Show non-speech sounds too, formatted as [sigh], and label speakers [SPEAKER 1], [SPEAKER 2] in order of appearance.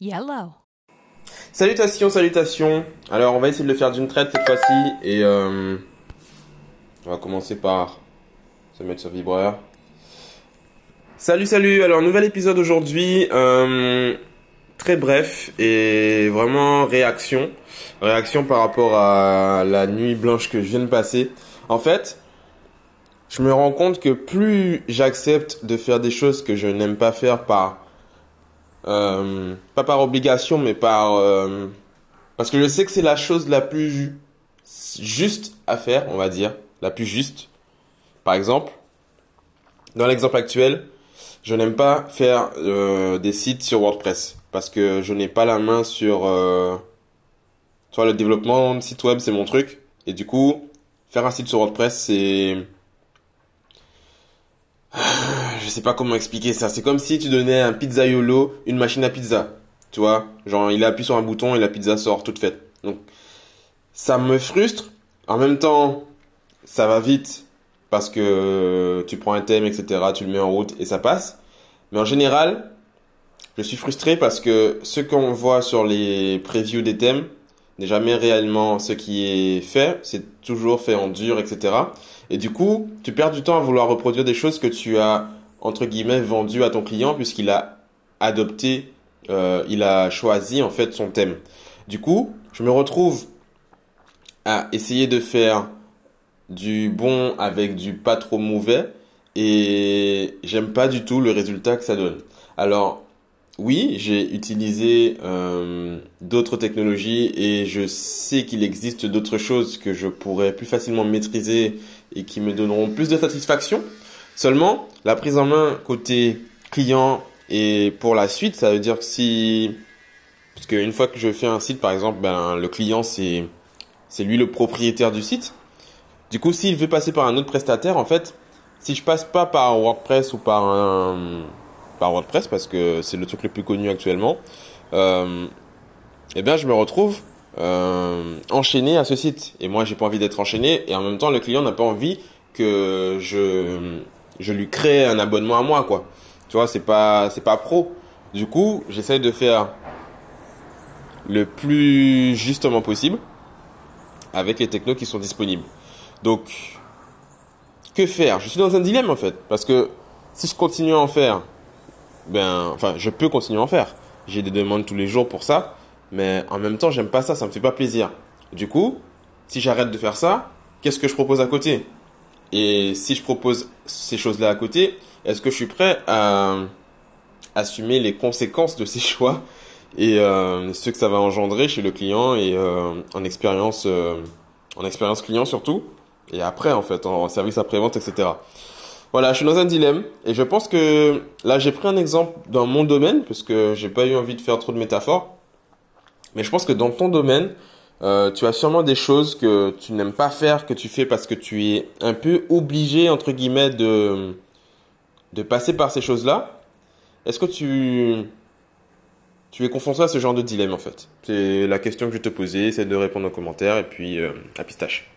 [SPEAKER 1] Yellow.
[SPEAKER 2] Salutations, salutations. Alors, on va essayer de le faire d'une traite cette fois-ci. Et euh, on va commencer par se mettre sur vibreur. Salut, salut. Alors, nouvel épisode aujourd'hui. Euh, très bref et vraiment réaction. Réaction par rapport à la nuit blanche que je viens de passer. En fait, je me rends compte que plus j'accepte de faire des choses que je n'aime pas faire par euh, pas par obligation, mais par euh, parce que je sais que c'est la chose la plus juste à faire, on va dire, la plus juste. Par exemple, dans l'exemple actuel, je n'aime pas faire euh, des sites sur WordPress parce que je n'ai pas la main sur euh, vois le développement de site web, c'est mon truc et du coup, faire un site sur WordPress, c'est sais pas comment expliquer ça. C'est comme si tu donnais un pizzaiolo une machine à pizza. Tu vois? Genre, il appuie sur un bouton et la pizza sort toute faite. Donc, ça me frustre. En même temps, ça va vite parce que tu prends un thème, etc., tu le mets en route et ça passe. Mais en général, je suis frustré parce que ce qu'on voit sur les previews des thèmes n'est jamais réellement ce qui est fait. C'est toujours fait en dur, etc. Et du coup, tu perds du temps à vouloir reproduire des choses que tu as, entre guillemets, vendues à ton client puisqu'il a adopté, euh, il a choisi en fait son thème. Du coup, je me retrouve à essayer de faire du bon avec du pas trop mauvais et j'aime pas du tout le résultat que ça donne. Alors, oui, j'ai utilisé euh, d'autres technologies et je sais qu'il existe d'autres choses que je pourrais plus facilement maîtriser et qui me donneront plus de satisfaction. Seulement, la prise en main côté client et pour la suite, ça veut dire que si, parce qu'une fois que je fais un site, par exemple, ben le client c'est lui le propriétaire du site. Du coup, s'il veut passer par un autre prestataire, en fait, si je passe pas par WordPress ou par un par WordPress parce que c'est le truc le plus connu actuellement, euh, eh bien je me retrouve euh, enchaîné à ce site. Et moi j'ai pas envie d'être enchaîné et en même temps le client n'a pas envie que je je lui crée un abonnement à moi quoi. Tu vois, c'est pas c'est pas pro. Du coup, j'essaye de faire le plus justement possible avec les technos qui sont disponibles. Donc que faire? Je suis dans un dilemme en fait parce que si je continue à en faire ben, enfin, je peux continuer à en faire. J'ai des demandes tous les jours pour ça, mais en même temps, j'aime pas ça, ça me fait pas plaisir. Du coup, si j'arrête de faire ça, qu'est-ce que je propose à côté? Et si je propose ces choses-là à côté, est-ce que je suis prêt à assumer les conséquences de ces [laughs] choix et euh, ce que ça va engendrer chez le client et euh, en expérience euh, en expérience client surtout et après en fait en service après-vente etc. Voilà, je suis dans un dilemme et je pense que là j'ai pris un exemple dans mon domaine parce que j'ai pas eu envie de faire trop de métaphores. Mais je pense que dans ton domaine, euh, tu as sûrement des choses que tu n'aimes pas faire, que tu fais parce que tu es un peu obligé entre guillemets de de passer par ces choses-là. Est-ce que tu tu es confronté à ce genre de dilemme en fait? C'est la question que je te posais, c'est de répondre aux commentaires et puis euh, à pistache.